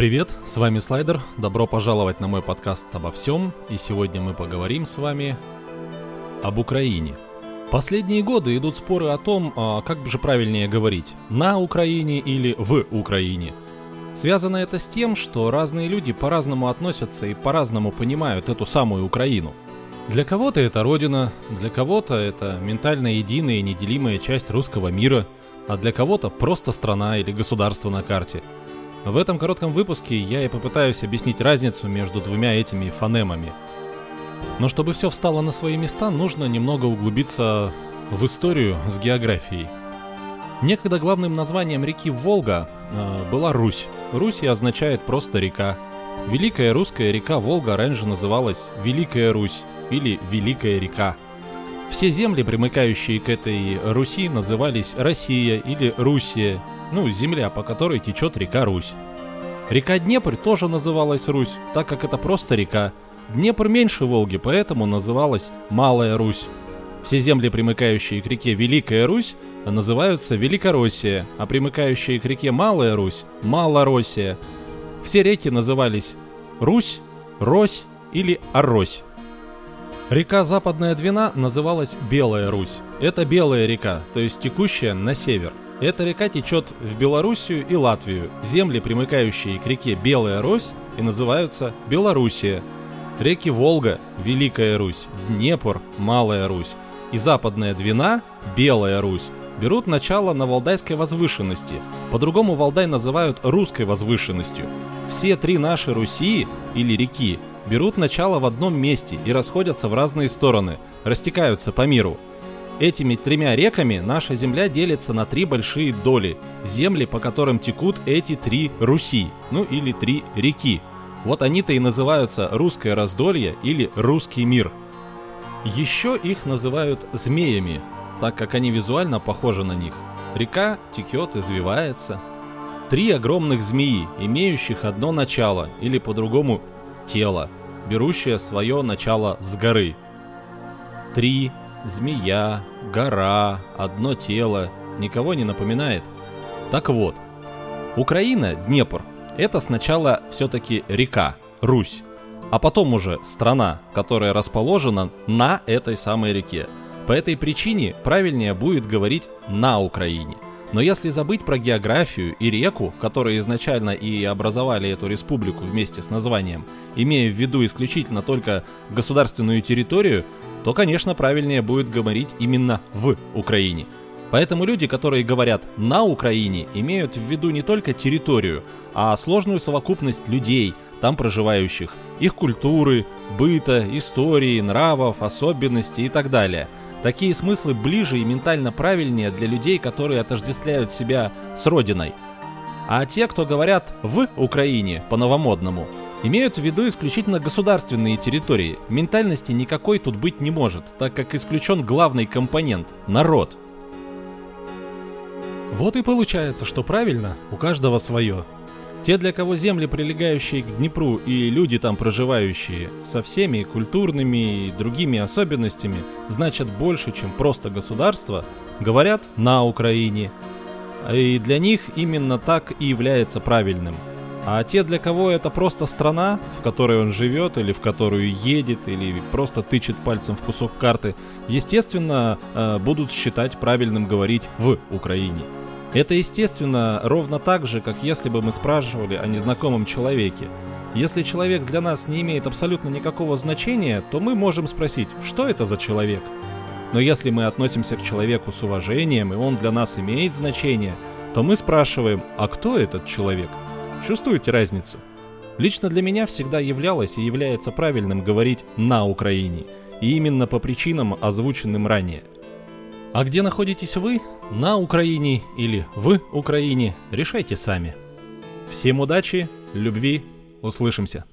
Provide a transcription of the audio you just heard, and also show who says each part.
Speaker 1: Привет, с вами Слайдер. Добро пожаловать на мой подкаст обо всем. И сегодня мы поговорим с вами об Украине. Последние годы идут споры о том, а, как же правильнее говорить, на Украине или в Украине. Связано это с тем, что разные люди по-разному относятся и по-разному понимают эту самую Украину. Для кого-то это родина, для кого-то это ментально единая и неделимая часть русского мира, а для кого-то просто страна или государство на карте – в этом коротком выпуске я и попытаюсь объяснить разницу между двумя этими фонемами. Но чтобы все встало на свои места, нужно немного углубиться в историю с географией. Некогда главным названием реки Волга э, была Русь. Русь и означает просто река. Великая русская река Волга раньше называлась Великая Русь или Великая река. Все земли, примыкающие к этой Руси, назывались Россия или Русия ну, земля, по которой течет река Русь. Река Днепр тоже называлась Русь, так как это просто река. Днепр меньше Волги, поэтому называлась Малая Русь. Все земли, примыкающие к реке Великая Русь, называются Великороссия, а примыкающие к реке Малая Русь – Малороссия. Все реки назывались Русь, Рось или Орось. Река Западная Двина называлась Белая Русь. Это Белая река, то есть текущая на север – эта река течет в Белоруссию и Латвию, земли, примыкающие к реке Белая Русь, и называются Белоруссия. Реки Волга, Великая Русь, Днепр, Малая Русь и Западная Двина, Белая Русь, берут начало на Валдайской возвышенности. По-другому Валдай называют русской возвышенностью. Все три наши Руси, или реки, берут начало в одном месте и расходятся в разные стороны, растекаются по миру – Этими тремя реками наша земля делится на три большие доли, земли, по которым текут эти три Руси, ну или три реки. Вот они-то и называются Русское раздолье или Русский мир. Еще их называют змеями, так как они визуально похожи на них. Река текет, извивается. Три огромных змеи, имеющих одно начало, или по-другому тело, берущее свое начало с горы. Три змея, гора, одно тело, никого не напоминает? Так вот, Украина, Днепр, это сначала все-таки река, Русь, а потом уже страна, которая расположена на этой самой реке. По этой причине правильнее будет говорить «на Украине». Но если забыть про географию и реку, которые изначально и образовали эту республику вместе с названием, имея в виду исключительно только государственную территорию, то, конечно, правильнее будет говорить именно в Украине. Поэтому люди, которые говорят «на Украине», имеют в виду не только территорию, а сложную совокупность людей, там проживающих, их культуры, быта, истории, нравов, особенностей и так далее. Такие смыслы ближе и ментально правильнее для людей, которые отождествляют себя с родиной. А те, кто говорят «в Украине» по-новомодному, имеют в виду исключительно государственные территории. Ментальности никакой тут быть не может, так как исключен главный компонент – народ. Вот и получается, что правильно, у каждого свое. Те, для кого земли, прилегающие к Днепру, и люди там проживающие, со всеми культурными и другими особенностями, значат больше, чем просто государство, говорят на Украине. И для них именно так и является правильным – а те, для кого это просто страна, в которой он живет, или в которую едет, или просто тычет пальцем в кусок карты, естественно, э, будут считать правильным говорить в Украине. Это естественно ровно так же, как если бы мы спрашивали о незнакомом человеке. Если человек для нас не имеет абсолютно никакого значения, то мы можем спросить, что это за человек? Но если мы относимся к человеку с уважением, и он для нас имеет значение, то мы спрашиваем, а кто этот человек? Чувствуете разницу? Лично для меня всегда являлось и является правильным говорить «на Украине», и именно по причинам, озвученным ранее. А где находитесь вы, на Украине или в Украине, решайте сами. Всем удачи, любви, услышимся.